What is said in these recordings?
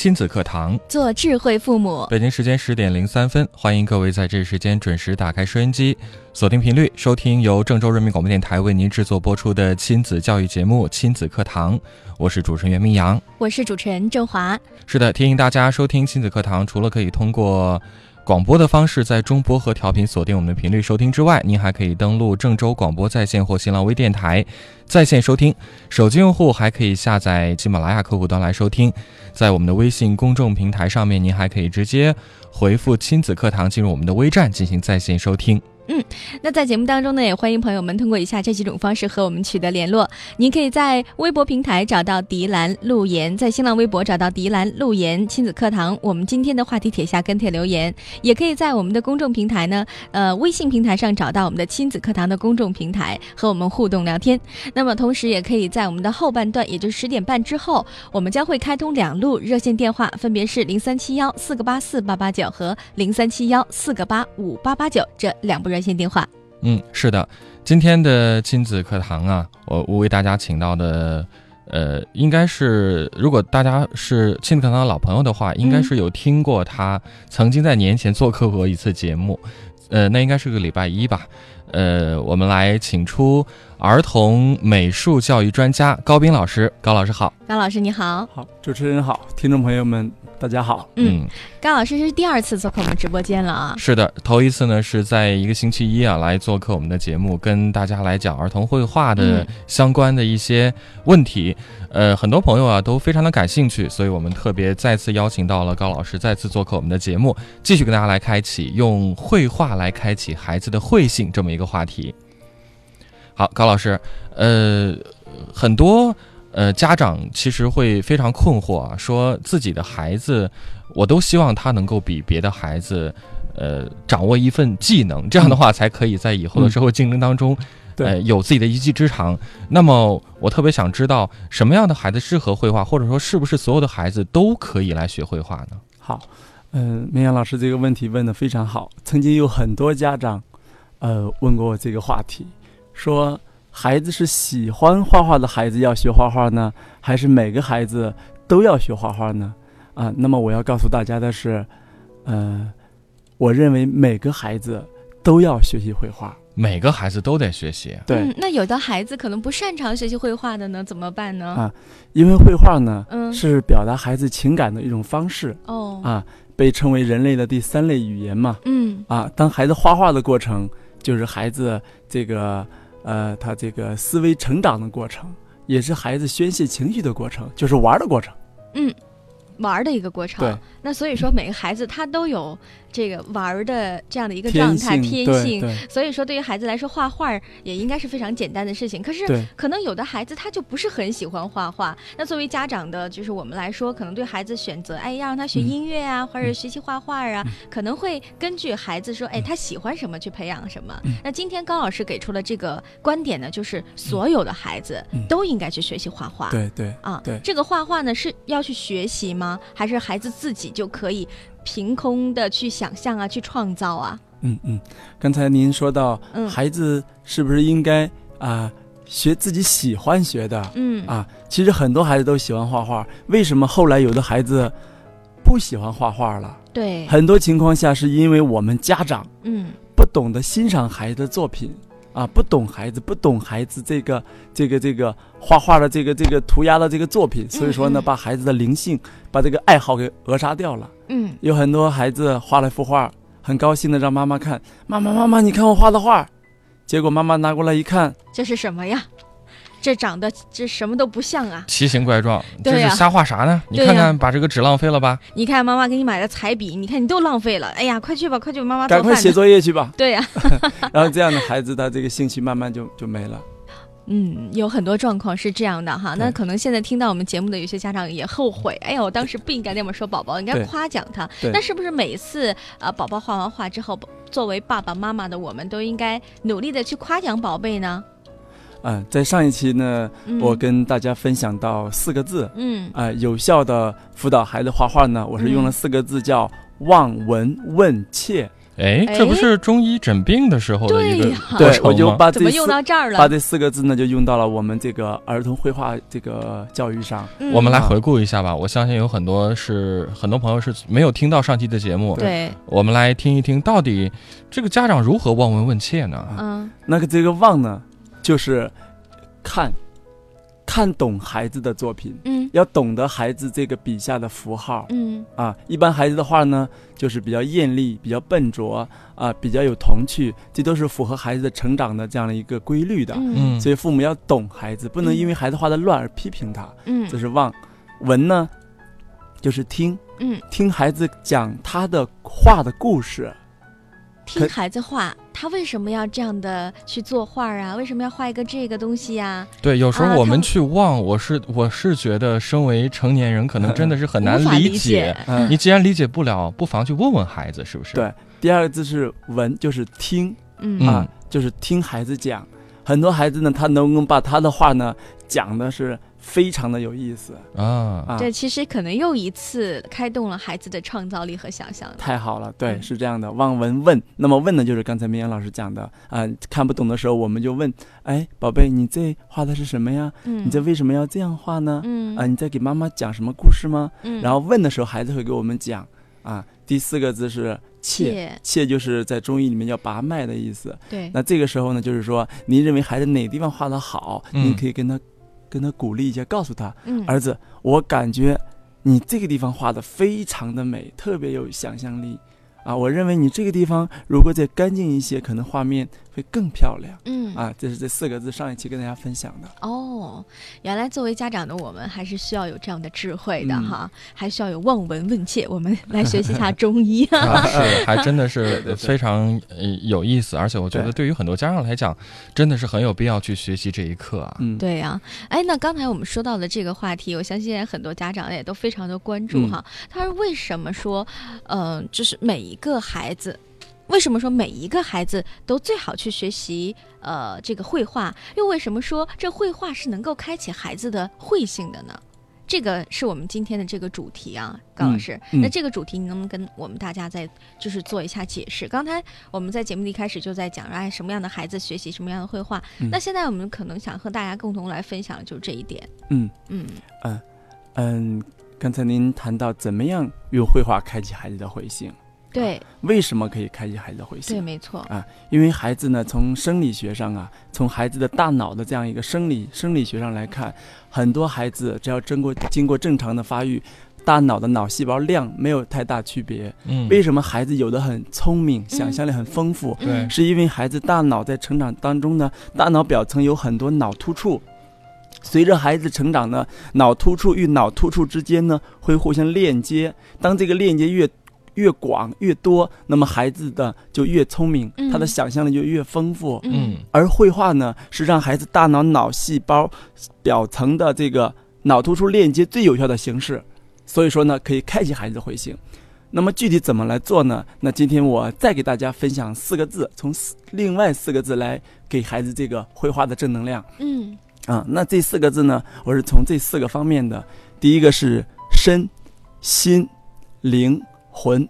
亲子课堂，做智慧父母。北京时间十点零三分，欢迎各位在这时间准时打开收音机，锁定频率，收听由郑州人民广播电台为您制作播出的亲子教育节目《亲子课堂》。我是主持人袁明阳，我是主持人郑华。是的，提醒大家收听亲子课堂，除了可以通过。广播的方式在中波和调频锁定我们的频率收听之外，您还可以登录郑州广播在线或新浪微电台在线收听。手机用户还可以下载喜马拉雅客户端来收听。在我们的微信公众平台上面，您还可以直接回复“亲子课堂”进入我们的微站进行在线收听。嗯，那在节目当中呢，也欢迎朋友们通过以下这几种方式和我们取得联络。您可以在微博平台找到迪兰路言，在新浪微博找到迪兰路言亲子课堂，我们今天的话题帖下跟帖留言，也可以在我们的公众平台呢，呃，微信平台上找到我们的亲子课堂的公众平台和我们互动聊天。那么同时也可以在我们的后半段，也就是十点半之后，我们将会开通两路热线电话，分别是零三七幺四个八四八八九和零三七幺四个八五八八九这两部热。热线电话，嗯，是的，今天的亲子课堂啊，我我为大家请到的，呃，应该是如果大家是亲子课堂的老朋友的话，应该是有听过他曾经在年前做客过一次节目，呃，那应该是个礼拜一吧，呃，我们来请出儿童美术教育专家高斌老师，高老师好，高老师你好，好，主持人好，听众朋友们。大家好，嗯，高老师是第二次做客我们直播间了啊。是的，头一次呢是在一个星期一啊来做客我们的节目，跟大家来讲儿童绘画的相关的一些问题。呃，很多朋友啊都非常的感兴趣，所以我们特别再次邀请到了高老师再次做客我们的节目，继续跟大家来开启用绘画来开启孩子的绘性这么一个话题。好，高老师，呃，很多。呃，家长其实会非常困惑啊，说自己的孩子，我都希望他能够比别的孩子，呃，掌握一份技能，这样的话才可以在以后的社会竞争当中，呃，有自己的一技之长。那么，我特别想知道，什么样的孩子适合绘画，或者说，是不是所有的孩子都可以来学绘画呢？好，嗯，明阳老师这个问题问的非常好。曾经有很多家长，呃，问过我这个话题，说。孩子是喜欢画画的孩子要学画画呢，还是每个孩子都要学画画呢？啊，那么我要告诉大家的是，呃，我认为每个孩子都要学习绘画，每个孩子都得学习。对，那有的孩子可能不擅长学习绘画的呢，怎么办呢？啊，因为绘画呢，嗯，是表达孩子情感的一种方式。哦，啊，被称为人类的第三类语言嘛。嗯，啊，当孩子画画的过程，就是孩子这个。呃，他这个思维成长的过程，也是孩子宣泄情绪的过程，就是玩的过程。嗯，玩的一个过程。对，那所以说每个孩子他都有。这个玩儿的这样的一个状态天性，所以说对于孩子来说，画画也应该是非常简单的事情。可是可能有的孩子他就不是很喜欢画画。那作为家长的，就是我们来说，可能对孩子选择，哎，要让他学音乐啊，或者学习画画啊，可能会根据孩子说，哎，他喜欢什么去培养什么。那今天高老师给出了这个观点呢，就是所有的孩子都应该去学习画画。对对啊，对这个画画呢是要去学习吗？还是孩子自己就可以？凭空的去想象啊，去创造啊。嗯嗯，刚才您说到，孩子是不是应该啊学自己喜欢学的？嗯啊，其实很多孩子都喜欢画画，为什么后来有的孩子不喜欢画画了？对，很多情况下是因为我们家长嗯不懂得欣赏孩子的作品。啊，不懂孩子，不懂孩子这个这个这个画画的这个这个涂鸦的这个作品，所以说呢，把孩子的灵性，把这个爱好给扼杀掉了。嗯，有很多孩子画了一幅画，很高兴的让妈妈看，妈妈妈妈，你看我画的画，结果妈妈拿过来一看，这是什么呀？这长得这什么都不像啊，奇形怪状，这是瞎画啥呢？你看看，把这个纸浪费了吧？你看妈妈给你买的彩笔，你看你都浪费了。哎呀，快去吧，快去，妈妈赶快写作业去吧。对呀，然后这样的孩子，他这个兴趣慢慢就就没了。嗯，有很多状况是这样的哈。那可能现在听到我们节目的有些家长也后悔，哎呀，我当时不应该那么说宝宝，应该夸奖他。那是不是每次呃宝宝画完画之后，作为爸爸妈妈的我们都应该努力的去夸奖宝贝呢？嗯，在上一期呢，我跟大家分享到四个字，嗯，啊，有效的辅导孩子画画呢，我是用了四个字叫望闻问切。哎，这不是中医诊病的时候的一个对，我就把怎么用到这儿了？把这四个字呢，就用到了我们这个儿童绘画这个教育上。我们来回顾一下吧。我相信有很多是很多朋友是没有听到上期的节目。对，我们来听一听，到底这个家长如何望闻问切呢？嗯，那个这个望呢？就是看，看懂孩子的作品，嗯，要懂得孩子这个笔下的符号，嗯。啊，一般孩子的画呢，就是比较艳丽、比较笨拙啊，比较有童趣，这都是符合孩子的成长的这样的一个规律的，嗯，所以父母要懂孩子，不能因为孩子画的乱而批评他，嗯，这是望，闻呢，就是听，嗯，听孩子讲他的画的故事。听孩子画，他为什么要这样的去作画啊？为什么要画一个这个东西呀？对，有时候我们去望，我是我是觉得，身为成年人，可能真的是很难理解。你既然理解不了，不妨去问问孩子，是不是？对，第二个字是闻，就是听，嗯啊，就是听孩子讲。很多孩子呢，他能够把他的话呢讲的是。非常的有意思啊！这其实可能又一次开动了孩子的创造力和想象。太好了，对，是这样的。望闻问，那么问的就是刚才明阳老师讲的啊，看不懂的时候我们就问：哎，宝贝，你这画的是什么呀？嗯，你这为什么要这样画呢？嗯，啊，你在给妈妈讲什么故事吗？嗯，然后问的时候，孩子会给我们讲啊。第四个字是切，切就是在中医里面叫拔脉的意思。对，那这个时候呢，就是说您认为孩子哪地方画的好，您可以跟他。跟他鼓励一下，告诉他，儿子，我感觉你这个地方画的非常的美，特别有想象力。啊，我认为你这个地方如果再干净一些，可能画面会更漂亮。嗯，啊，这是这四个字，上一期跟大家分享的。哦，原来作为家长的我们还是需要有这样的智慧的哈，还需要有望闻问切。我们来学习一下中医，是还真的是非常有意思，而且我觉得对于很多家长来讲，真的是很有必要去学习这一课啊。嗯，对呀。哎，那刚才我们说到的这个话题，我相信很多家长也都非常的关注哈。他说为什么说，嗯，就是每。一个孩子，为什么说每一个孩子都最好去学习呃这个绘画？又为什么说这绘画是能够开启孩子的慧性的呢？这个是我们今天的这个主题啊，高老师。那这个主题你能不能跟我们大家再就是做一下解释？刚才我们在节目一开始就在讲，哎，什么样的孩子学习什么样的绘画？那现在我们可能想和大家共同来分享就是这一点。嗯嗯嗯嗯，刚才您谈到怎么样用绘画开启孩子的慧性。对，为什么可以开启孩子的回性？对，没错。啊，因为孩子呢，从生理学上啊，从孩子的大脑的这样一个生理生理学上来看，很多孩子只要经过经过正常的发育，大脑的脑细胞量没有太大区别。嗯，为什么孩子有的很聪明，想象力很丰富？对，是因为孩子大脑在成长当中呢，大脑表层有很多脑突触，随着孩子成长呢，脑突触与脑突触之间呢会互相链接，当这个链接越越广越多，那么孩子的就越聪明，他的想象力就越丰富。嗯，而绘画呢，是让孩子大脑脑细胞表层的这个脑突出链接最有效的形式。所以说呢，可以开启孩子的慧性。那么具体怎么来做呢？那今天我再给大家分享四个字，从四另外四个字来给孩子这个绘画的正能量。嗯，啊，那这四个字呢，我是从这四个方面的。第一个是身、心、灵。魂，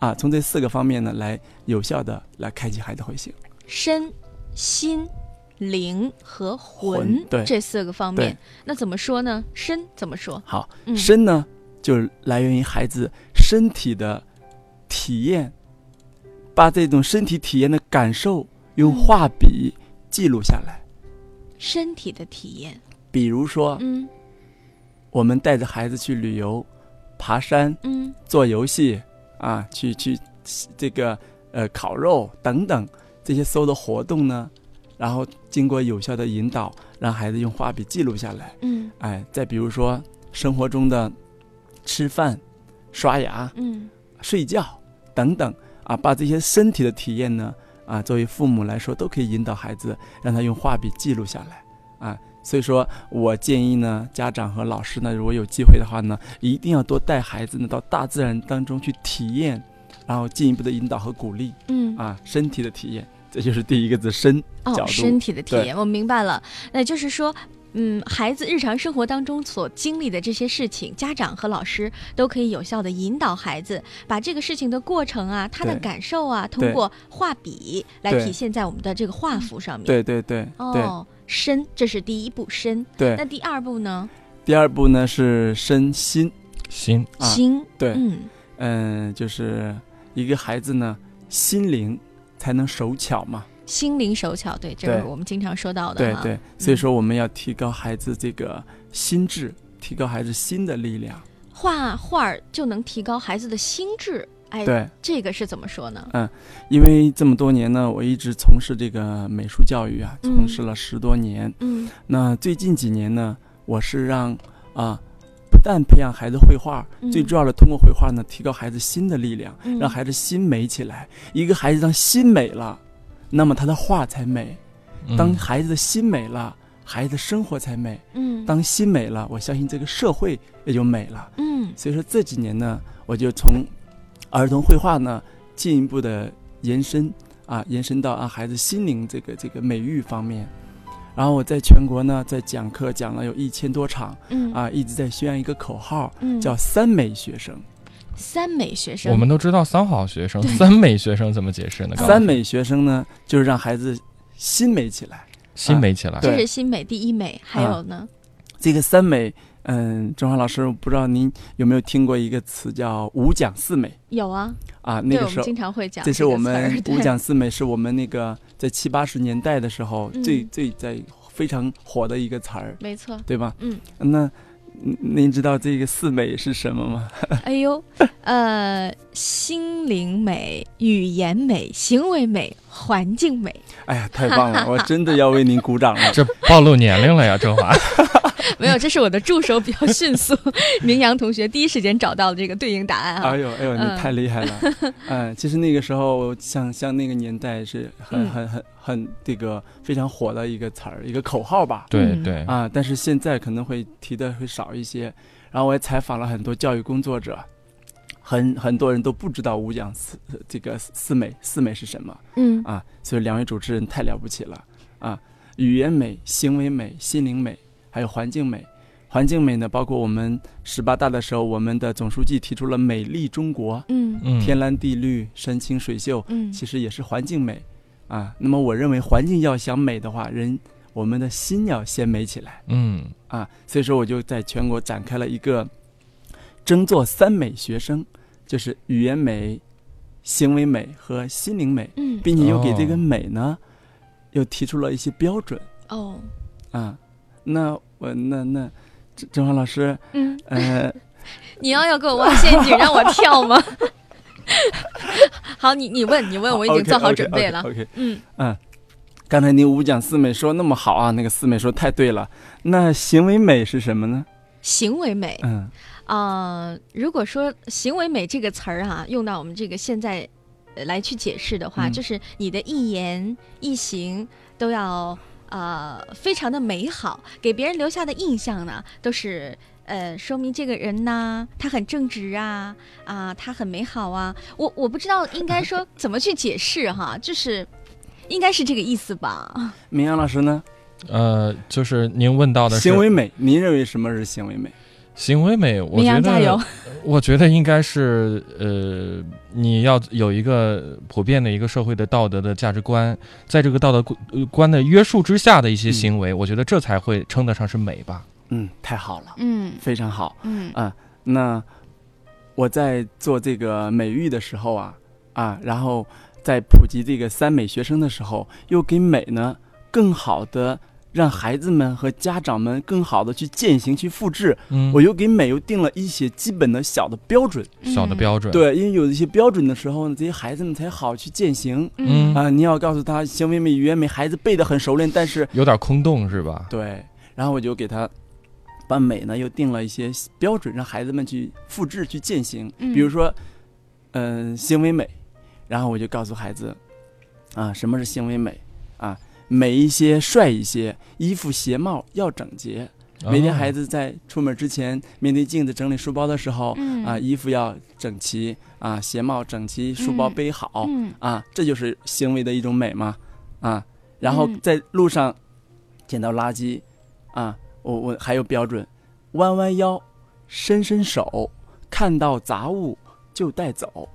啊，从这四个方面呢，来有效的来开启孩子慧性。身、心、灵和魂，对这四个方面，那怎么说呢？身怎么说？好，身呢，就来源于孩子身体的体验，把这种身体体验的感受用画笔记录下来。身体的体验，比如说，嗯，我们带着孩子去旅游。爬山，嗯，做游戏，啊，去去，这个呃烤肉等等这些所有的活动呢，然后经过有效的引导，让孩子用画笔记录下来，嗯，哎，再比如说生活中的吃饭、刷牙、嗯、睡觉等等啊，把这些身体的体验呢，啊，作为父母来说都可以引导孩子，让他用画笔记录下来，啊。所以说我建议呢，家长和老师呢，如果有机会的话呢，一定要多带孩子呢到大自然当中去体验，然后进一步的引导和鼓励。嗯啊，身体的体验，这就是第一个字“身”哦，身体的体验，我明白了。那就是说，嗯，孩子日常生活当中所经历的这些事情，家长和老师都可以有效的引导孩子，把这个事情的过程啊，他的感受啊，通过画笔来体现在我们的这个画幅上面。对对对对哦，身，这是第一步，身。对那。第二步呢？第二步呢是身心，心啊心。对，嗯嗯，就是一个孩子呢，心灵才能手巧嘛。心灵手巧，对，这是我们经常说到的。对对，所以说我们要提高孩子这个心智，提高孩子心的力量。画画就能提高孩子的心智。哎，对，这个是怎么说呢？嗯因为这么多年呢，我一直从事这个美术教育啊，嗯从事了十多年。嗯那最近几年呢，我是让啊，不但培养孩子绘画，嗯最重要的通过绘画呢，提高孩子心的力量，嗯让孩子心美起来。一个孩子当心美了，那么他的画才美；嗯当孩子的心美了，孩子的生活才美。嗯当心美了，我相信这个社会也就美了。嗯所以说这几年呢，我就从儿童绘画呢进一步的延伸啊，延伸到啊孩子心灵这个这个美育方面。然后我在全国呢，在讲课讲了有一千多场嗯啊，一直在宣扬一个口号，嗯，叫“三美学生三美学生。我们都知道三好学生、三美学生怎么解释呢”。？三美学生呢，就是让孩子心美起来。心美起来，对这是心美第一美，还有呢？这个三美，嗯，钟华老师，我不知道您有没有听过一个词叫“五讲四美有啊，”啊？那，个时候经常会讲这是我们五讲四美，是我们那个在七八十年代的时候嗯最最在非常火的一个词儿，没错。对吧？嗯，那嗯您知道这个四美是什么吗？哎呦，呃，心灵美、语言美、行为美、环境美，哎呀，太棒了！我真的要为您鼓掌了。这暴露年龄了呀，郑华。没有，这是我的助手比较迅速，明阳同学第一时间找到了这个对应答案啊哎。呦哎呦，你嗯太厉害了！嗯，其实那个时候，像像那个年代是很嗯很很很这个非常火的一个词儿，一个口号吧。对嗯对，啊，但是现在可能会提的会少一些。然后我也采访了很多教育工作者，很很多人都不知道五讲四这个四美四美是什么嗯啊，所以两位主持人太了不起了啊！语言美、行为美、心灵美，还有环境美。环境美呢，包括我们十八大的时候，我们的总书记提出了“美丽中国”，嗯嗯，天蓝地绿、山清水秀，嗯其实也是环境美啊。那么我认为环境要想美的话，人我们的心要先美起来。嗯啊，所以说我就在全国展开了一个争做三美学生，就是语言美、行为美和心灵美，嗯并且又给这个哦美呢，又提出了一些标准哦啊。那我那那郑郑华老师，嗯，呃，你要要给我挖陷阱让我跳吗？好，你你问你问，我已经 做好准备了。OK，, 嗯嗯刚才您五讲四美说那么好啊，那个四美说太对了。那行为美是什么呢？行为美嗯啊、如果说行为美这个词儿啊，用到我们这个现在呃来去解释的话，嗯就是你的一言一行都要呃非常的美好，给别人留下的印象呢，都是呃说明这个人呢，他很正直啊啊，他很美好啊。我我不知道应该说怎么去解释哈，就是应该是这个意思吧？明阳老师呢？呃，就是您问到的是行为美，您认为什么是行为美？行为美，我明觉阳加油得，我觉得应该是呃，你要有一个普遍的一个社会的道德的价值观，在这个道德观观的约束之下的一些行为，我觉得这才会称得上是美吧。嗯，太好了，嗯非常好。嗯啊，那我在做这个美育的时候啊，啊，然后在普及这个三美学生的时候，又给美呢更好的让孩子们和家长们更好的去践行、去复制。嗯，我又给美又定了一些基本的小的标准。小的标准，，对，因为有一些标准的时候呢，这些孩子们才好去践行。嗯啊，你要告诉他行为美、语言美，孩子背得很熟练，但是有点空洞是吧？对，然后我就给他把美呢又定了一些标准，让孩子们去复制、去践行。嗯比如说，嗯、行为美，然后我就告诉孩子，啊，什么是行为美？啊，美一些、帅一些，衣服鞋帽要整洁。每天孩子在出门之前，面对镜子整理书包的时候，啊，衣服要整齐，啊，鞋帽整齐，书包背好，啊，这就是行为的一种美嘛，啊，然后在路上捡到垃圾，啊，我我还有标准，弯弯腰，伸伸手，看到杂物就带走，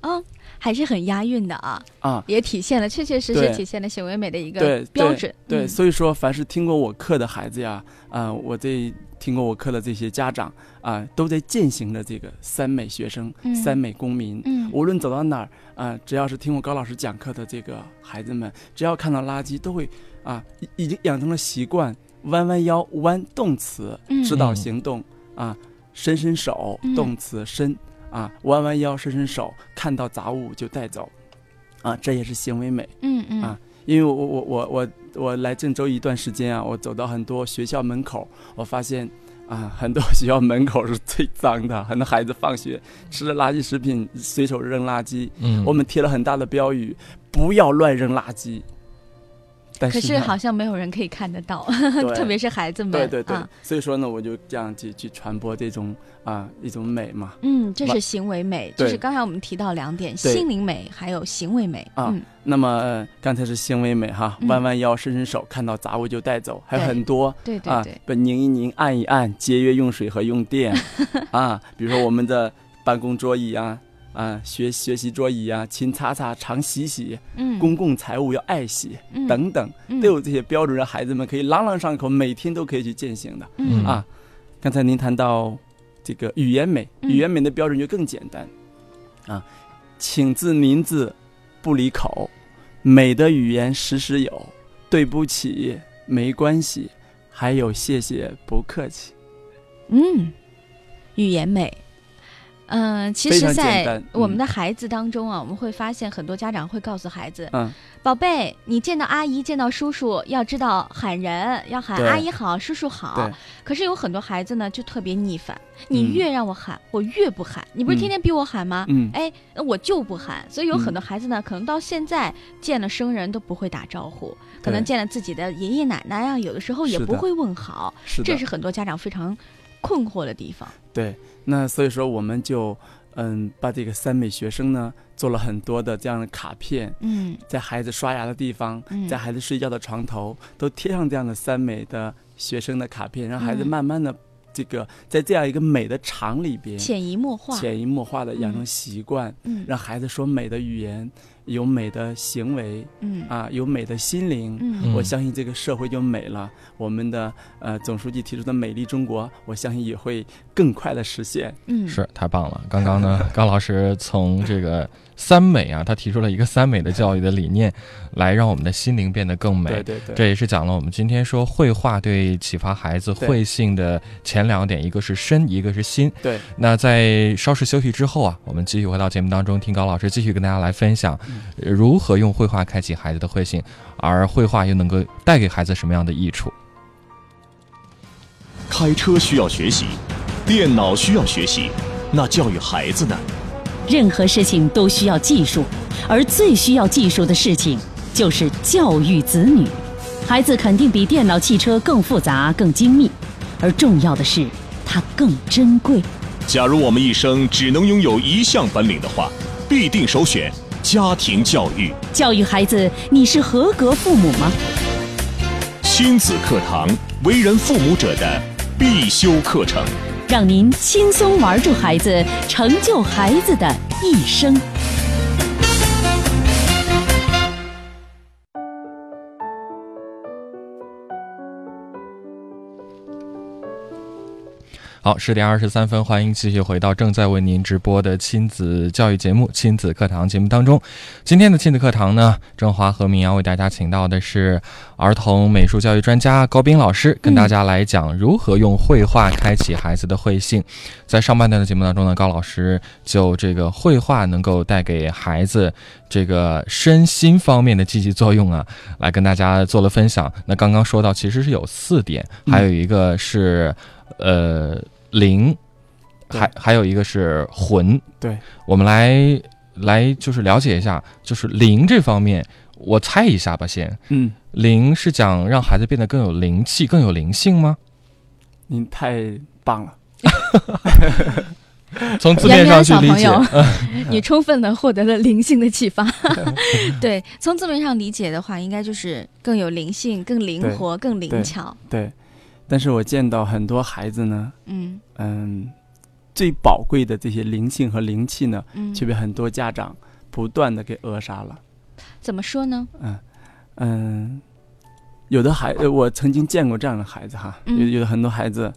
啊。还是很押韵的啊啊，也体现了确确实实体现了行为美的一个标准。对，所以说，凡是听过我课的孩子呀，啊，我这听过我课的这些家长啊，都在践行着这个三美学生、三美公民。嗯，无论走到哪儿啊，只要是听我高老师讲课的这个孩子们，只要看到垃圾，都会啊，已经养成了习惯，弯弯腰，弯动词指导行动啊，伸伸手动词伸。啊，弯弯腰，伸伸手，看到杂物就带走，啊，这也是行为美。嗯嗯。啊，因为我我我我我来郑州一段时间啊，我走到很多学校门口，我发现啊，很多 学校门口是最脏的，很多孩子放学吃了垃圾食品随手扔垃圾。嗯。我们贴了很大的标语，不要乱扔垃圾。可是好像没有人可以看得到，特别是孩子们。对对对，所以说呢，我就这样去去传播这种啊一种美嘛。嗯，这是行为美，就是刚才我们提到两点：心灵美还有行为美啊。那么刚才是行为美哈，弯弯腰、伸伸手，看到杂物就带走，还有很多。对对对，不拧一拧、按一按，节约用水和用电 啊。比如说我们的办公桌椅啊。啊，学学习桌椅啊，勤擦擦，常洗洗。嗯，公共财物要爱惜，等等，都有这些标准，让孩子们可以朗朗上口，每天都可以去践行的。嗯啊，刚才您谈到这个语言美，语言美的标准就更简单啊，请字名字不离口，美的语言时时有，对不起，没关系，还有谢谢，不客气。嗯，语言美。嗯，其实，在我们的孩子当中啊，我们会发现很多家长会告诉孩子：“嗯，宝贝，你见到阿姨、见到叔叔，要知道喊人，要喊阿姨好，叔叔好。”可是有很多孩子呢，就特别逆反，你越让我喊，我越不喊。你不是天天逼我喊吗？嗯，哎，我就不喊。所以有很多孩子呢，可能到现在见了生人都不会打招呼，可能见了自己的爷爷奶奶啊，有的时候也不会问好。是这是很多家长非常困惑的地方。对。那所以说，我们就嗯，把这个三美学生呢做了很多的这样的卡片，嗯，在孩子刷牙的地方，在孩子睡觉的床头，都贴上这样的三美的学生的卡片，让孩子慢慢的这个在这样一个美的场里边潜移默化、潜移默化的养成习惯，嗯，让孩子说美的语言。有美的行为，嗯啊，有美的心灵，嗯，我相信这个社会就美了。我们的呃总书记提出的美丽中国，我相信也会更快的实现。嗯，是太棒了。刚刚呢，高老师从这个三美啊，他提出了一个三美的教育的理念，来让我们的心灵变得更美。对对对，这也是讲了我们今天说绘画对启发孩子慧性的前两个点，一个是身，一个是心。对。那在稍事休息之后啊，我们继续回到节目当中，听高老师继续跟大家来分享。如何用绘画开启孩子的慧性，而绘画又能够带给孩子什么样的益处？开车需要学习，电脑需要学习，那教育孩子呢？任何事情都需要技术，而最需要技术的事情就是教育子女。孩子肯定比电脑、汽车更复杂、更精密，而重要的是，它更珍贵。假如我们一生只能拥有一项本领的话，必定首选。家庭教育，教育孩子，你是合格父母吗？亲子课堂，为人父母者的必修课程，让您轻松玩住孩子，成就孩子的一生。好，十点二十三分，欢迎继续回到正在为您直播的亲子教育节目《亲子课堂》节目当中。今天的亲子课堂呢，郑华和明阳为大家请到的是儿童美术教育专家高斌老师，跟大家来讲如何用绘画开启孩子的慧性。在上半段的节目当中呢，高老师就这个绘画能够带给孩子这个身心方面的积极作用啊，来跟大家做了分享。那刚刚说到，其实是有四点，还有一个是呃。灵，还还有一个是魂。对，我们来来就是了解一下，就是灵这方面，我猜一下吧，先，嗯，灵是讲让孩子变得更有灵气、更有灵性吗？您太棒了。从字面上去理解，你充分的获得了灵性的启发。对，从字面上理解的话，应该就是更有灵性、更灵活、更灵巧。对，但是我见到很多孩子呢，嗯嗯，最宝贵的这些灵性和灵气呢，却被很多家长不断的给扼杀了。怎么说呢？嗯嗯，有的孩，我曾经见过这样的孩子哈，有有的很多孩子，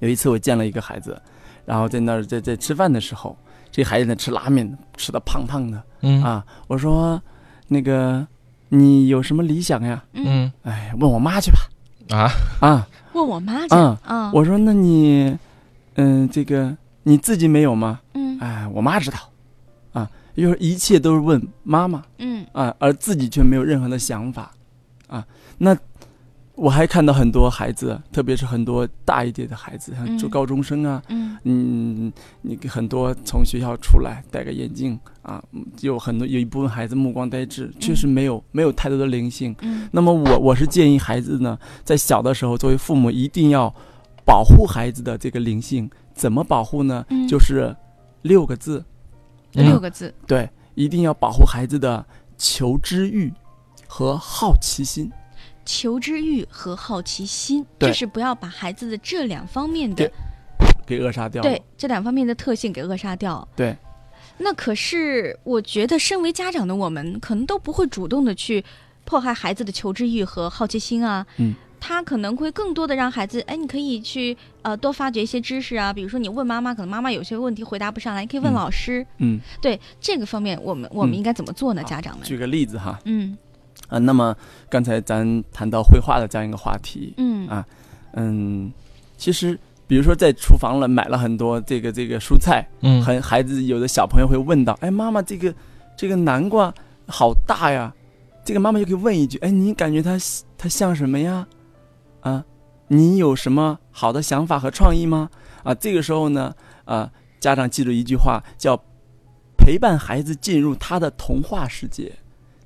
有一次我见了一个孩子。然后在那儿在在吃饭的时候，这孩子在吃拉面，吃的胖胖的。嗯啊，我说，那个你有什么理想呀？嗯，哎，问我妈去吧。啊啊，问我妈去。啊，我说那你，嗯，这个你自己没有吗？嗯，哎，我妈知道。啊，就是一切都是问妈妈。嗯啊，而自己却没有任何的想法。啊，那。我还看到很多孩子，特别是很多大一点的孩子，像做高中生啊，嗯，你很多从学校出来戴个眼镜啊，有很多有一部分孩子目光呆滞，确实没有没有太多的灵性。那么我我是建议孩子呢，在小的时候，作为父母一定要保护孩子的这个灵性。怎么保护呢？就是六个字，六个字，对，一定要保护孩子的求知欲和好奇心。求知欲和好奇心，就是不要把孩子的这两方面的给扼杀掉。对，这两方面的特性给扼杀掉。对，那可是我觉得，身为家长的我们，可能都不会主动的去迫害孩子的求知欲和好奇心啊。嗯，他可能会更多的让孩子，哎，你可以去呃多发掘一些知识啊。比如说，你问妈妈，可能妈妈有些问题回答不上来，你可以问老师。嗯，对这个方面，我们我们应该怎么做呢？家长们，举个例子哈。嗯。啊，那么刚才咱谈到绘画的这样一个话题，嗯啊，嗯，其实比如说在厨房了买了很多这个这个蔬菜，嗯，很孩子有的小朋友会问到，哎，妈妈这个这个南瓜好大呀，这个妈妈就可以问一句，哎，你感觉它它像什么呀？啊，你有什么好的想法和创意吗？啊，这个时候呢，啊，家长记住一句话，叫陪伴孩子进入他的童话世界。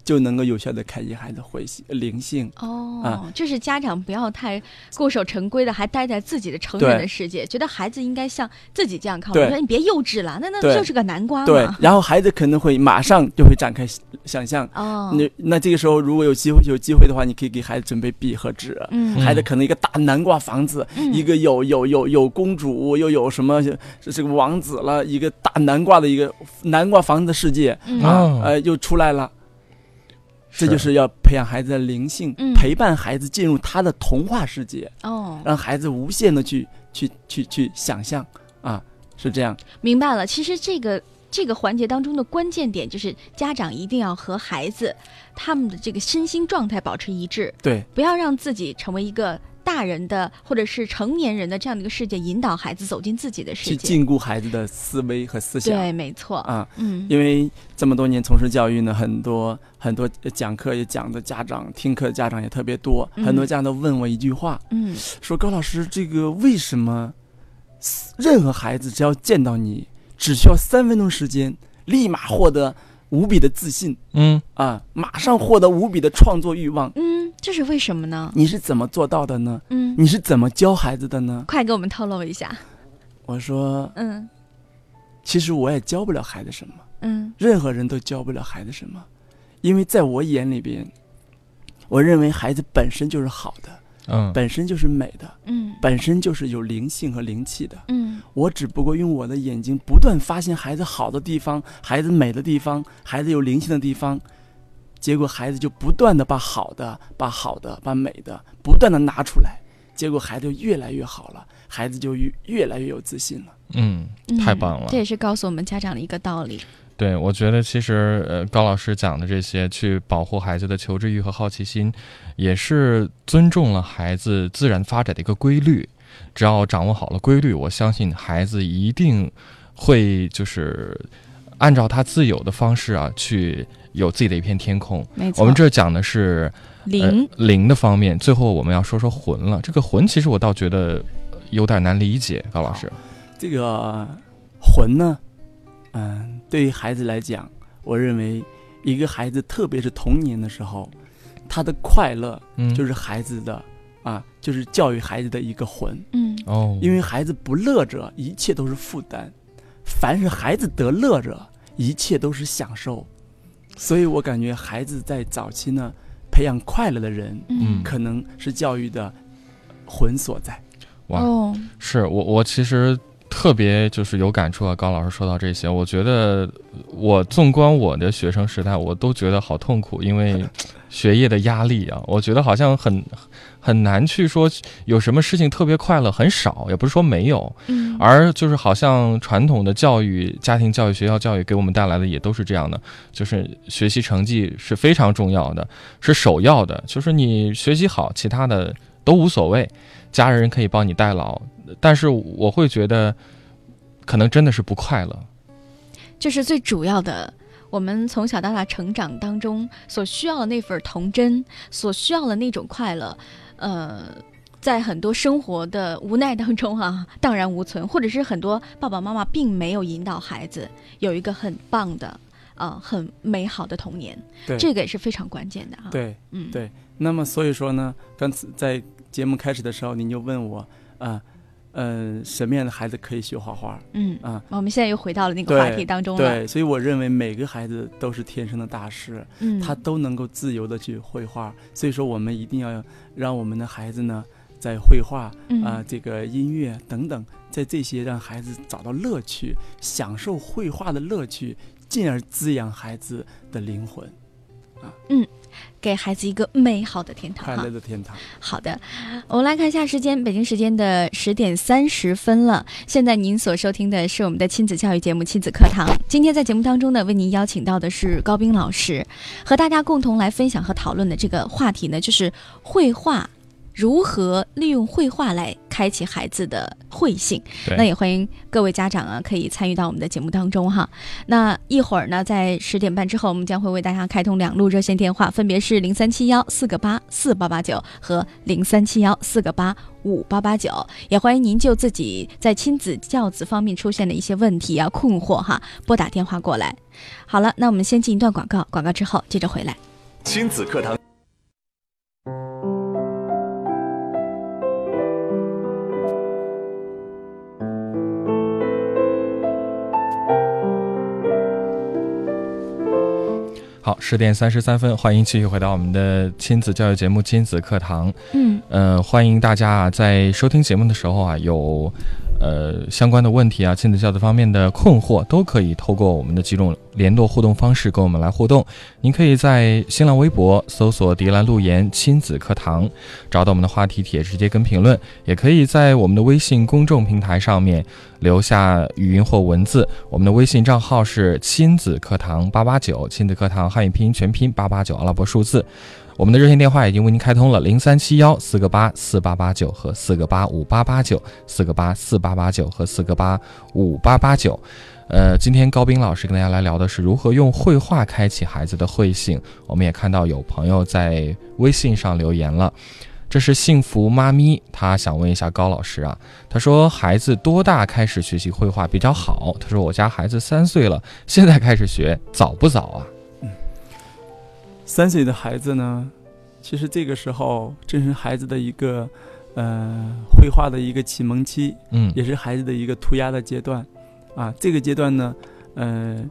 就能够有效的开启孩子回性灵性哦啊，就是家长不要太固守成规的，还待在自己的成人的世界，觉得孩子应该像自己这样靠。说你别幼稚了，那那就是个南瓜嘛。对，然后孩子可能会马上就会展开想象哦。那那这个时候如果有机会有机会的话，你可以给孩子准备笔和纸。嗯，孩子可能一个大南瓜房子，一个有有有有公主又有什么这个王子了，一个大南瓜的一个南瓜房子的世界啊，呃，又出来了。这就是要培养孩子的灵性，陪伴孩子进入他的童话世界哦，让孩子无限的去去去去想象啊，是这样。明白了，其实这个这个环节当中的关键点就是家长一定要和孩子他们的这个身心状态保持一致，对，不要让自己成为一个。大人的或者是成年人的这样的一个世界，引导孩子走进自己的世界，去禁锢孩子的思维和思想。对，没错。啊，嗯，因为这么多年从事教育呢，很多很多讲课也讲的家长，听课的家长也特别多，很多家长都问我一句话，嗯，说高老师，这个为什么任何孩子只要见到你，只需要三分钟时间，立马获得。无比的自信，嗯。啊，马上获得无比的创作欲望，嗯，这是为什么呢？你是怎么做到的呢？嗯，你是怎么教孩子的呢？快给我们透露一下。我说，嗯，其实我也教不了孩子什么，嗯，任何人都教不了孩子什么，因为在我眼里边，我认为孩子本身就是好的。嗯，本身就是美的，嗯，本身就是有灵性和灵气的，嗯，我只不过用我的眼睛不断发现孩子好的地方，孩子美的地方，孩子有灵性的地方，结果孩子就不断的把好的、把好的、把美的不断的拿出来，结果孩子就越来越好了，孩子就越越来越有自信了。嗯，太棒了，这也是告诉我们家长的一个道理。对，我觉得其实呃，高老师讲的这些，去保护孩子的求知欲和好奇心，也是尊重了孩子自然发展的一个规律。只要掌握好了规律，我相信孩子一定会就是按照他自有的方式啊，去有自己的一片天空。没错，我们这讲的是灵灵的方面，最后我们要说说魂了。这个魂其实我倒觉得有点难理解，高老师。这个魂呢？嗯，对于孩子来讲，我认为一个孩子，特别是童年的时候，他的快乐，嗯，就是孩子的啊，就是教育孩子的一个魂，嗯哦，因为孩子不乐着，一切都是负担；凡是孩子得乐着，一切都是享受。所以我感觉孩子在早期呢，培养快乐的人，嗯，可能是教育的魂所在。哇，是我我其实。特别就是有感触啊！高老师说到这些，我觉得我纵观我的学生时代，我都觉得好痛苦，因为 学业的压力啊，我觉得好像很很难去说有什么事情特别快乐，很少，也不是说没有，嗯，而就是好像传统的教育、家庭教育、学校教育给我们带来的也都是这样的，就是学习成绩是非常重要的，是首要的，就是你学习好，其他的都无所谓，家人可以帮你代劳。但是我会觉得，可能真的是不快乐。这是最主要的，我们从小到大成长当中所需要的那份童真，所需要的那种快乐，呃，在很多生活的无奈当中啊，荡然无存，或者是很多爸爸妈妈并没有引导孩子有一个很棒的、呃，很美好的童年。这个也是非常关键的啊。对，嗯，对。那么所以说呢，刚才在节目开始的时候，您就问我啊。嗯，什么样的孩子可以学画画？嗯啊，我们现在又回到了那个话题当中了。对，所以我认为每个孩子都是天生的大师，嗯，他都能够自由的去绘画。所以说，我们一定要让我们的孩子呢，在绘画啊，这个音乐等等，在这些让孩子找到乐趣，享受绘画的乐趣，进而滋养孩子的灵魂，啊，嗯。给孩子一个美好的天堂，快乐的天堂。好的，我们来看一下时间，北京时间的十点三十分了。现在您所收听的是我们的亲子教育节目《亲子课堂》。今天在节目当中呢，为您邀请到的是高斌老师，和大家共同来分享和讨论的这个话题呢，就是绘画。如何利用绘画来开启孩子的绘性？那也欢迎各位家长啊，可以参与到我们的节目当中哈。那一会儿呢，在十点半之后，我们将会为大家开通两路热线电话，分别是零三七幺四个八四八八九和零三七幺四个八五八八九。也欢迎您就自己在亲子教子方面出现的一些问题啊、困惑哈，拨打电话过来。好了，那我们先进一段广告，广告之后接着回来。亲子课堂。好，十点三十三分，欢迎继续回到我们的亲子教育节目《亲子课堂》。嗯，呃，欢迎大家啊，在收听节目的时候啊，有。呃，相关的问题啊，亲子教育方面的困惑，都可以透过我们的几种联络互动方式跟我们来互动。您可以在新浪微博搜索“迪兰路言亲子课堂”，找到我们的话题帖，直接跟评论；也可以在我们的微信公众平台上面留下语音或文字。我们的微信账号是“亲子课堂八八九”，亲子课堂汉语拼音全拼八八九阿拉伯数字。我们的热线电话已经为您开通了，零三七幺四个八四八八九和四个八五八八九，四个八四八八九和四个八五八八九。呃，今天高斌老师跟大家来聊的是如何用绘画开启孩子的慧性。我们也看到有朋友在微信上留言了，这是幸福妈咪，她想问一下高老师啊，她说孩子多大开始学习绘画比较好？她说我家孩子三岁了，现在开始学，早不早啊？三岁的孩子呢，其实这个时候正是孩子的一个，呃，绘画的一个启蒙期，嗯，也是孩子的一个涂鸦的阶段，啊，这个阶段呢，呃，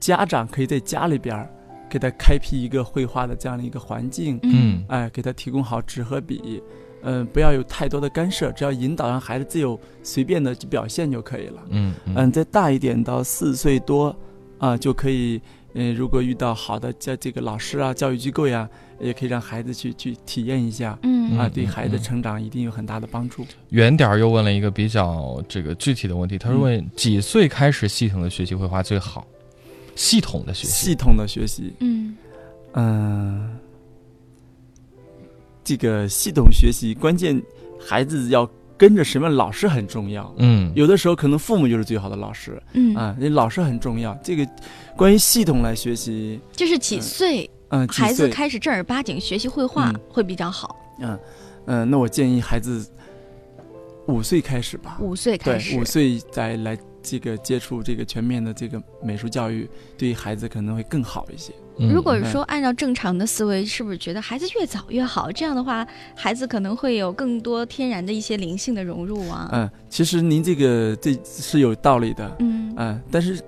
家长可以在家里边儿给他开辟一个绘画的这样的一个环境，嗯，哎，给他提供好纸和笔，嗯，不要有太多的干涉，只要引导让孩子自由随便的去表现就可以了，嗯嗯，再大一点到四岁多，啊，就可以。嗯，如果遇到好的教这个老师啊，教育机构呀，也可以让孩子去去体验一下，嗯啊，对孩子成长一定有很大的帮助。远点儿又问了一个比较这个具体的问题，他说问几岁开始系统的学习绘画最好？系统的学习，系统的学习，嗯嗯，这个系统学习关键孩子要。跟着什么老师很重要，嗯，有的时候可能父母就是最好的老师，嗯啊，那老师很重要。这个关于系统来学习，就是几岁，嗯，孩子开始正儿八经学习绘画会比较好。嗯嗯，那我建议孩子五岁开始吧，五岁开始，五岁再来这个接触这个全面的这个美术教育，对于孩子可能会更好一些。如果说按照正常的思维，是不是觉得孩子越早越好？这样的话，孩子可能会有更多天然的一些灵性的融入啊。嗯，其实您这个这是有道理的。嗯嗯，但是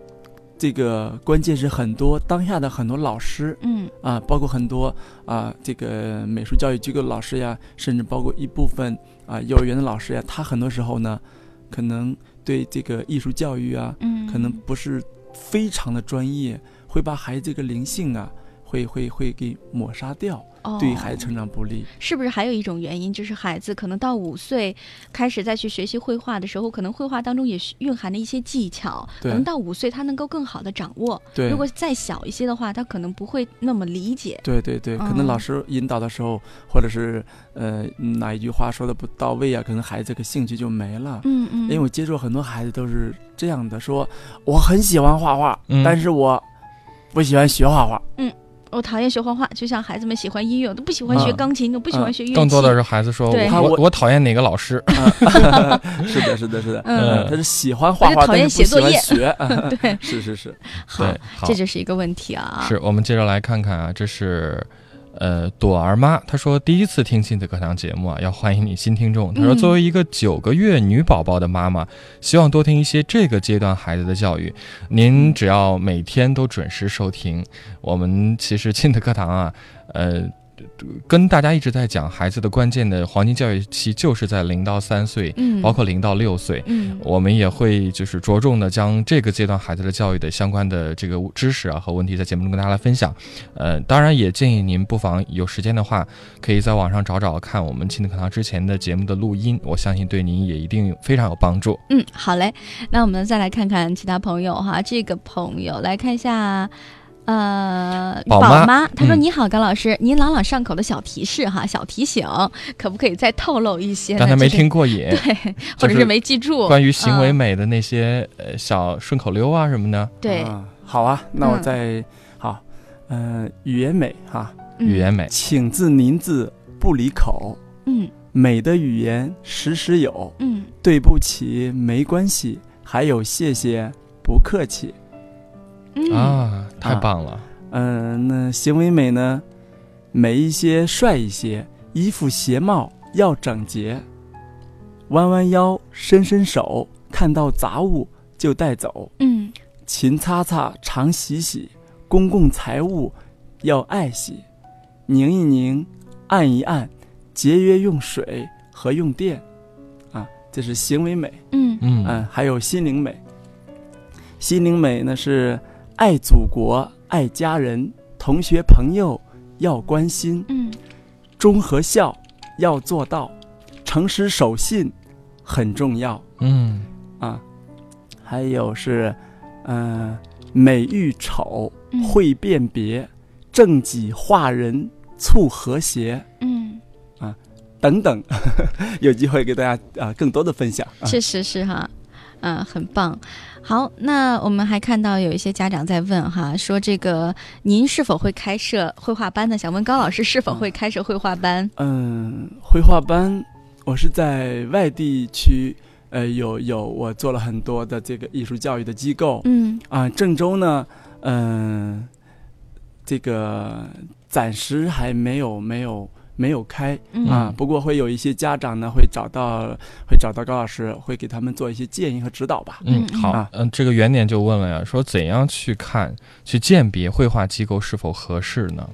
这个关键是很多当下的很多老师，嗯啊，包括很多啊这个美术教育机构老师呀，甚至包括一部分啊幼儿园的老师呀，他很多时候呢，可能对这个艺术教育啊，嗯，可能不是非常的专业。会把孩子这个灵性啊，会会会给抹杀掉，对于孩子成长不利。是不是还有一种原因，就是孩子可能到五岁开始再去学习绘画的时候，可能绘画当中也蕴含了一些技巧，可能到五岁他能够更好的掌握。对，如果再小一些的话，他可能不会那么理解。对对对，可能老师引导的时候，或者是呃哪一句话说的不到位啊，可能孩子这个兴趣就没了。嗯嗯。因为我接触很多孩子都是这样的，说我很喜欢画画，但是我。不喜欢学画画。嗯，我讨厌学画画，就像孩子们喜欢音乐，我都不喜欢学钢琴，都不喜欢学乐器。更多的是孩子说，我我讨厌哪个老师。是的，是的，是的。嗯，他是喜欢画画，讨厌写作业。学，对，是是是。好，这就是一个问题啊。是我们接着来看看啊，这是。呃，朵儿妈她说第一次听亲子课堂节目啊，要欢迎你新听众。她说作为一个九个月女宝宝的妈妈，希望多听一些这个阶段孩子的教育。您只要每天都准时收听，我们其实亲子课堂啊，呃。跟大家一直在讲，孩子的关键的黄金教育期就是在零到三岁，嗯，包括零到六岁，嗯，我们也会就是着重的将这个阶段孩子的教育的相关的这个知识啊和问题在节目中跟大家来分享，呃，当然也建议您不妨有时间的话，可以在网上找找看我们亲子课堂之前的节目的录音，我相信对您也一定非常有帮助。嗯，好嘞，那我们再来看看其他朋友哈，这个朋友来看一下。呃，宝妈，她说：“你好，高老师，您朗朗上口的小提示哈，小提醒，可不可以再透露一些？刚才没听过瘾，对，或者是没记住关于行为美的那些呃小顺口溜啊什么的。对，好啊，那我再好，呃，语言美哈，语言美，请字您字不离口，嗯，美的语言时时有，嗯，对不起没关系，还有谢谢不客气。”啊，太棒了！嗯，那行为美呢？美一些，帅一些，衣服鞋帽要整洁，弯弯腰，伸伸手，看到杂物就带走。嗯，勤擦擦，常洗洗，公共财物要爱惜，拧一拧，按一按，节约用水和用电。啊，这是行为美。嗯嗯，还有心灵美。心灵美呢是。爱祖国，爱家人，同学朋友要关心。嗯，忠和孝要做到，诚实守信很重要。嗯，啊，还有是，嗯，美育丑会辨别，正己化人促和谐。嗯，啊，等等，有机会给大家啊更多的分享。确实是哈。嗯，很棒。好，那我们还看到有一些家长在问哈，说这个您是否会开设绘画班呢？想问高老师是否会开设绘画班？嗯，绘画班，我是在外地区，呃，有有我做了很多的这个艺术教育的机构。嗯啊，郑州呢，嗯，这个暂时还没有没有。没有开啊，不过会有一些家长呢，会找到会找到高老师，会给他们做一些建议和指导吧。嗯，好，嗯，这个原点就问了呀，说怎样去看去鉴别绘画机构是否合适呢？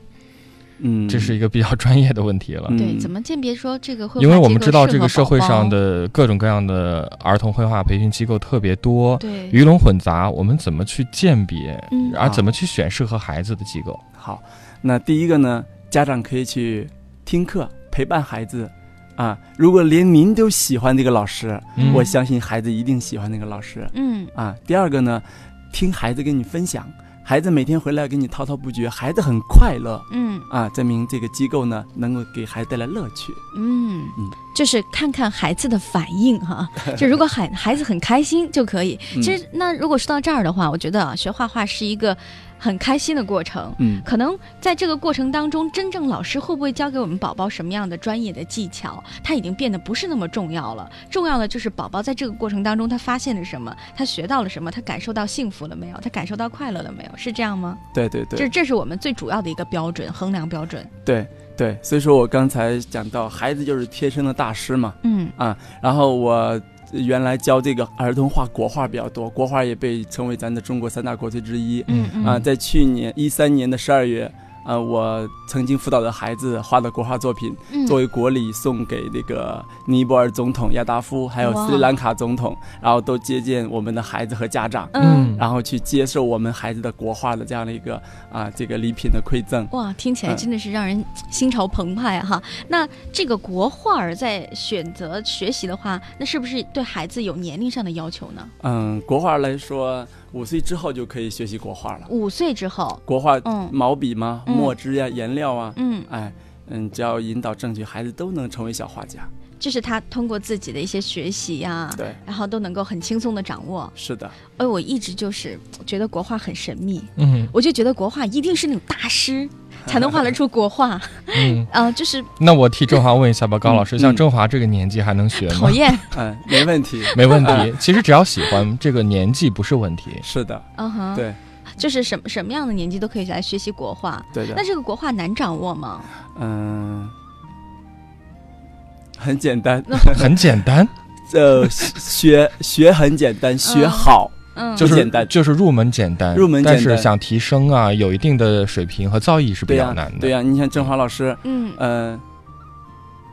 嗯，这是一个比较专业的问题了。对，怎么鉴别说这个？因为我们知道这个社会上的各种各样的儿童绘画培训机构特别多，对，鱼龙混杂，我们怎么去鉴别？嗯，而怎么去选适合孩子的机构？好，那第一个呢，家长可以去。听课陪伴孩子，啊，如果连您都喜欢这个老师，我相信孩子一定喜欢那个老师。嗯，啊，第二个呢，听孩子跟你分享，孩子每天回来跟你滔滔不绝，孩子很快乐。嗯，啊，证明这个机构呢能够给孩子带来乐趣。嗯嗯，就是看看孩子的反应哈，就如果孩孩子很开心就可以。其实那如果说到这儿的话，我觉得学画画是一个。很开心的过程。嗯，可能在这个过程当中，真正老师会不会教给我们宝宝什么样的专业的技巧，他已经变得不是那么重要了。重要的就是宝宝在这个过程当中，他发现了什么，他学到了什么，他感受到幸福了没有，他感受到快乐了没有，是这样吗？对对对，这这是我们最主要的一个标准，衡量标准。对对，所以说我刚才讲到，孩子就是贴身的大师嘛。嗯啊，然后我。原来教这个儿童画国画比较多，国画也被称为咱的中国三大国粹之一。嗯嗯啊，在去年一三年的十二月。呃，我曾经辅导的孩子画的国画作品，作为国礼送给那个尼泊尔总统亚达夫，还有斯里兰卡总统，然后都接见我们的孩子和家长，嗯，然后去接受我们孩子的国画的这样的一个啊这个礼品的馈赠。哇，听起来真的是让人心潮澎湃哈。那这个国画儿在选择学习的话，那是不是对孩子有年龄上的要求呢？嗯，国画来说。五岁之后就可以学习国画了。五岁之后，国画，嗯，毛笔吗，墨汁呀，颜料啊，嗯，哎，嗯，只要引导正确，孩子都能成为小画家。这是他通过自己的一些学习呀，对，然后都能够很轻松的掌握。是的。哎，我一直就是觉得国画很神秘，嗯，我就觉得国画一定是那种大师 才能画得出国画。嗯，啊，就是。那我替郑华问一下吧，高老师，像郑华这个年纪还能学吗？讨厌。嗯，没问题，没问题。其实只要喜欢，这个年纪不是问题。是的。嗯哼。对。就是什么什么样的年纪都可以来学习国画。对的。那这个国画难掌握吗？嗯。很简单，很简单，呃，学学很简单，学好，嗯，就是简单，就是入门简单，入门简单，但是想提升啊，有一定的水平和造诣是比较难的。对呀，你像振华老师，嗯呃，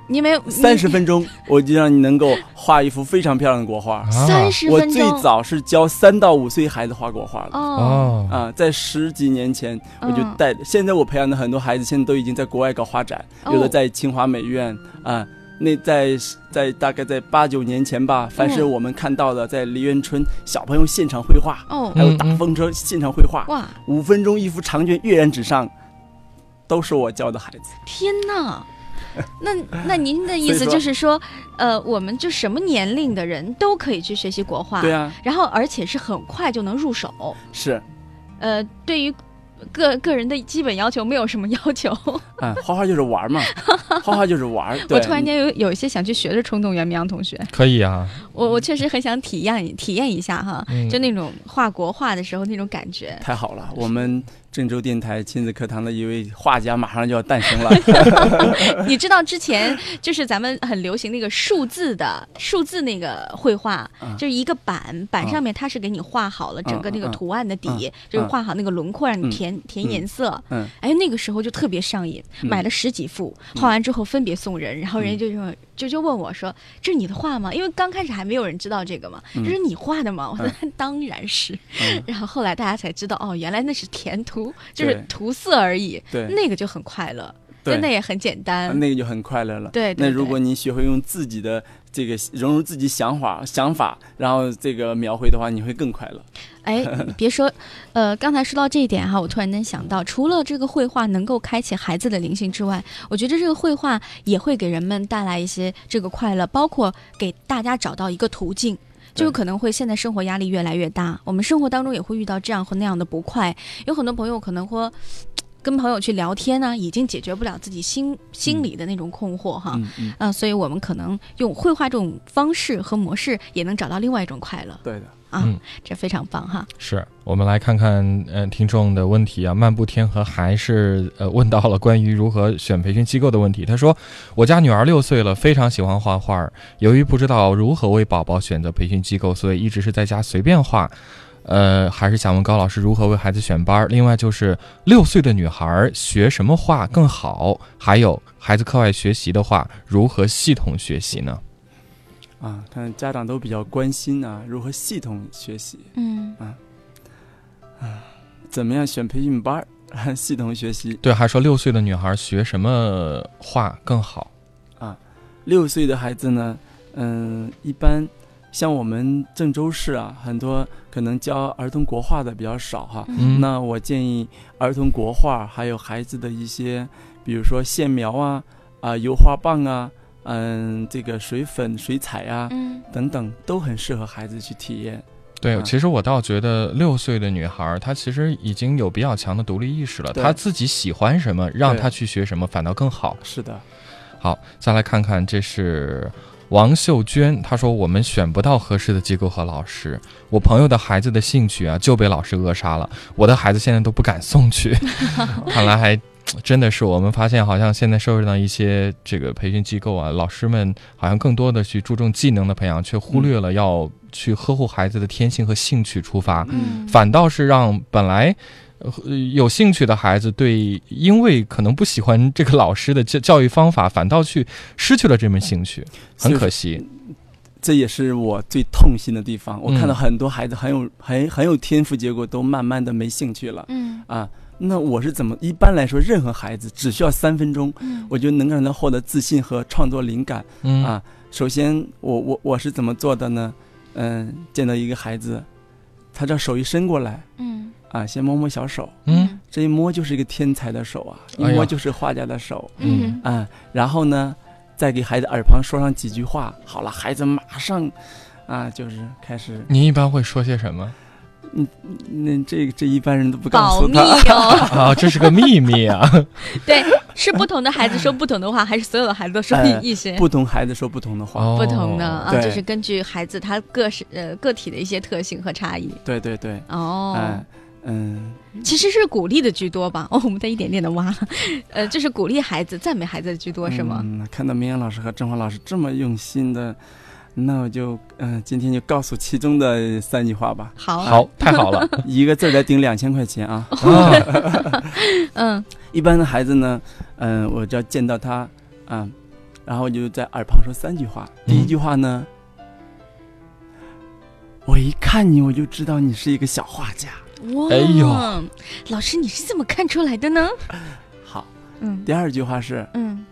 你没有三十分钟，我就让你能够画一幅非常漂亮的国画。三十分钟，我最早是教三到五岁孩子画国画的。哦，啊，在十几年前我就带，现在我培养的很多孩子，现在都已经在国外搞画展，有的在清华美院啊。那在在大概在八九年前吧，凡是我们看到的，在梨园春小朋友现场绘画，哦，还有大风车现场绘画，哇，五分钟一幅长卷跃然纸上，都是我教的孩子。天哪，那那您的意思就是说，呃，我们就什么年龄的人都可以去学习国画，对啊，然后而且是很快就能入手，是，呃，对于。个个人的基本要求没有什么要求，嗯，画画就是玩嘛，画画就是玩。我突然间有有一些想去学的冲动，袁明阳同学，可以啊，我我确实很想体验体验一下哈，就那种画国画的时候那种感觉。太好了，我们。郑州电台亲子课堂的一位画家马上就要诞生了。你知道之前就是咱们很流行那个数字的数字那个绘画，就是一个板板上面它是给你画好了整个那个图案的底，就是画好那个轮廓让你填填颜色。嗯，哎，那个时候就特别上瘾，买了十几幅，画完之后分别送人，然后人家就说就就问我说：“这是你的画吗？”因为刚开始还没有人知道这个嘛，这是你画的吗？我说当然是。然后后来大家才知道，哦，原来那是填图。就是涂色而已，对，那个就很快乐，对，那也很简单，那个就很快乐了。对，那如果你学会用自己的这个融入自己想法想法，然后这个描绘的话，你会更快乐。哎，别说，呃，刚才说到这一点哈，我突然间想到，除了这个绘画能够开启孩子的灵性之外，我觉得这个绘画也会给人们带来一些这个快乐，包括给大家找到一个途径。就可能会现在生活压力越来越大，我们生活当中也会遇到这样或那样的不快，有很多朋友可能会跟朋友去聊天呢，已经解决不了自己心心里的那种困惑哈，啊，所以我们可能用绘画这种方式和模式，也能找到另外一种快乐。对的。啊，这非常棒哈！是我们来看看，嗯，听众的问题啊。漫步天河还是呃问到了关于如何选培训机构的问题。他说，我家女儿六岁了，非常喜欢画画，由于不知道如何为宝宝选择培训机构，所以一直是在家随便画。呃，还是想问高老师如何为孩子选班。另外就是六岁的女孩学什么画更好？还有孩子课外学习的话，如何系统学习呢？啊，看家长都比较关心啊，如何系统学习？嗯，啊，啊，怎么样选培训班儿，系统学习？对，还说六岁的女孩学什么画更好？啊，六岁的孩子呢，嗯，一般像我们郑州市啊，很多可能教儿童国画的比较少哈。嗯，那我建议儿童国画，还有孩子的一些，比如说线描啊，啊，油画棒啊。嗯，这个水粉、水彩啊，等等，都很适合孩子去体验。对，其实我倒觉得六岁的女孩，她其实已经有比较强的独立意识了。她自己喜欢什么，让她去学什么，反倒更好。是的。好，再来看看，这是王秀娟，她说我们选不到合适的机构和老师。我朋友的孩子的兴趣啊，就被老师扼杀了。我的孩子现在都不敢送去。看来还。真的是，我们发现好像现在社会上一些这个培训机构啊，老师们好像更多的去注重技能的培养，却忽略了要去呵护孩子的天性和兴趣出发，反倒是让本来有兴趣的孩子对，因为可能不喜欢这个老师的教教育方法，反倒去失去了这门兴趣，很可惜。这也是我最痛心的地方。我看到很多孩子很有很很有天赋，结果都慢慢的没兴趣了。嗯啊。那我是怎么？一般来说，任何孩子只需要三分钟，我就能让他获得自信和创作灵感。啊，首先，我我我是怎么做的呢？嗯，见到一个孩子，他这手一伸过来，嗯，啊，先摸摸小手，嗯，这一摸就是一个天才的手啊，一摸就是画家的手，嗯，啊，然后呢，再给孩子耳旁说上几句话，好了，孩子马上，啊，就是开始。您一般会说些什么？嗯，那这这一般人都不告诉他 啊，这是个秘密啊。对，是不同的孩子说不同的话，还是所有的孩子都说一些？不同孩子说不同的话，不同的啊，就是根据孩子他个是呃个体的一些特性和差异。对对对。哦。嗯，其实是鼓励的居多吧？哦，我们在一点点的挖，呃，就是鼓励孩子、赞美孩子的居多，是吗？嗯，看到明阳老师和郑华老师这么用心的。那我就嗯，今天就告诉其中的三句话吧。好，好，太好了，一个字得顶两千块钱啊！嗯，一般的孩子呢，嗯，我只要见到他，嗯，然后我就在耳旁说三句话。第一句话呢，我一看你，我就知道你是一个小画家。哇，哎呦，老师，你是怎么看出来的呢？好，嗯。第二句话是，嗯。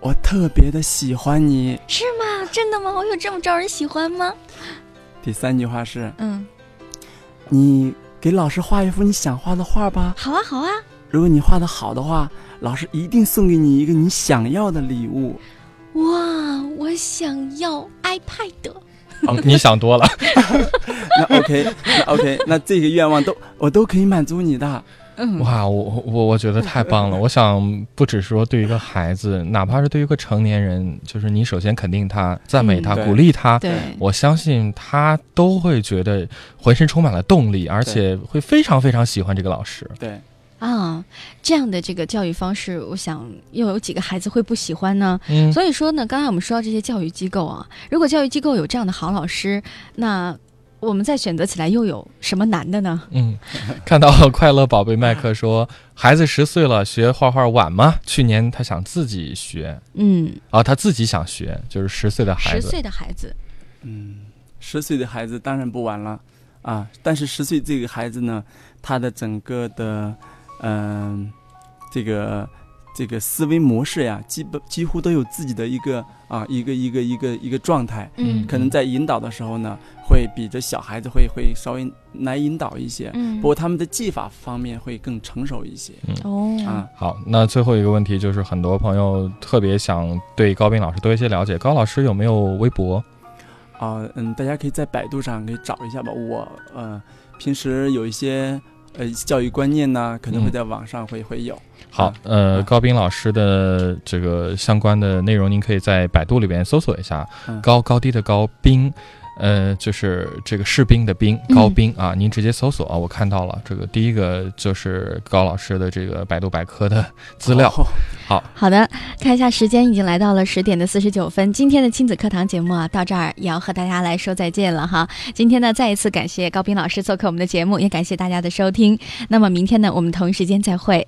我特别的喜欢你，是吗？真的吗？我有这么招人喜欢吗？第三句话是，嗯，你给老师画一幅你想画的画吧。好啊，好啊。如果你画的好的话，老师一定送给你一个你想要的礼物。哇，我想要 iPad。哦，你想多了。那 OK，那 OK，那这个愿望都我都可以满足你的。嗯哇，我我我觉得太棒了！我想不只是说对于一个孩子，哪怕是对于一个成年人，就是你首先肯定他、赞美他、鼓励他，对，我相信他都会觉得浑身充满了动力，而且会非常非常喜欢这个老师。对啊，这样的这个教育方式，我想又有几个孩子会不喜欢呢？嗯，所以说呢，刚才我们说到这些教育机构啊，如果教育机构有这样的好老师，那。我们再选择起来又有什么难的呢？嗯，看到快乐宝贝麦克说，孩子十岁了，学画画晚吗？去年他想自己学，嗯，啊，他自己想学，就是十岁的孩子。十岁的孩子，嗯，十岁的孩子当然不晚了啊，但是十岁这个孩子呢，他的整个的，嗯，这个。这个思维模式呀，基本几乎都有自己的一个啊，一个一个一个一个状态。嗯，可能在引导的时候呢，会比这小孩子会会稍微难引导一些。嗯，不过他们的技法方面会更成熟一些。哦，啊，好，那最后一个问题就是，很多朋友特别想对高斌老师多一些了解。高老师有没有微博？啊，嗯，大家可以在百度上可以找一下吧。我呃，平时有一些。呃，教育观念呢，可能会在网上会会有。好，呃，高斌老师的这个相关的内容，您可以在百度里边搜索一下，高高低的高斌。呃，就是这个士兵的兵高兵啊，您直接搜索啊，我看到了这个第一个就是高老师的这个百度百科的资料。好好的，看一下时间，已经来到了十点的四十九分。今天的亲子课堂节目啊，到这儿也要和大家来说再见了哈。今天呢，再一次感谢高斌老师做客我们的节目，也感谢大家的收听。那么明天呢，我们同一时间再会。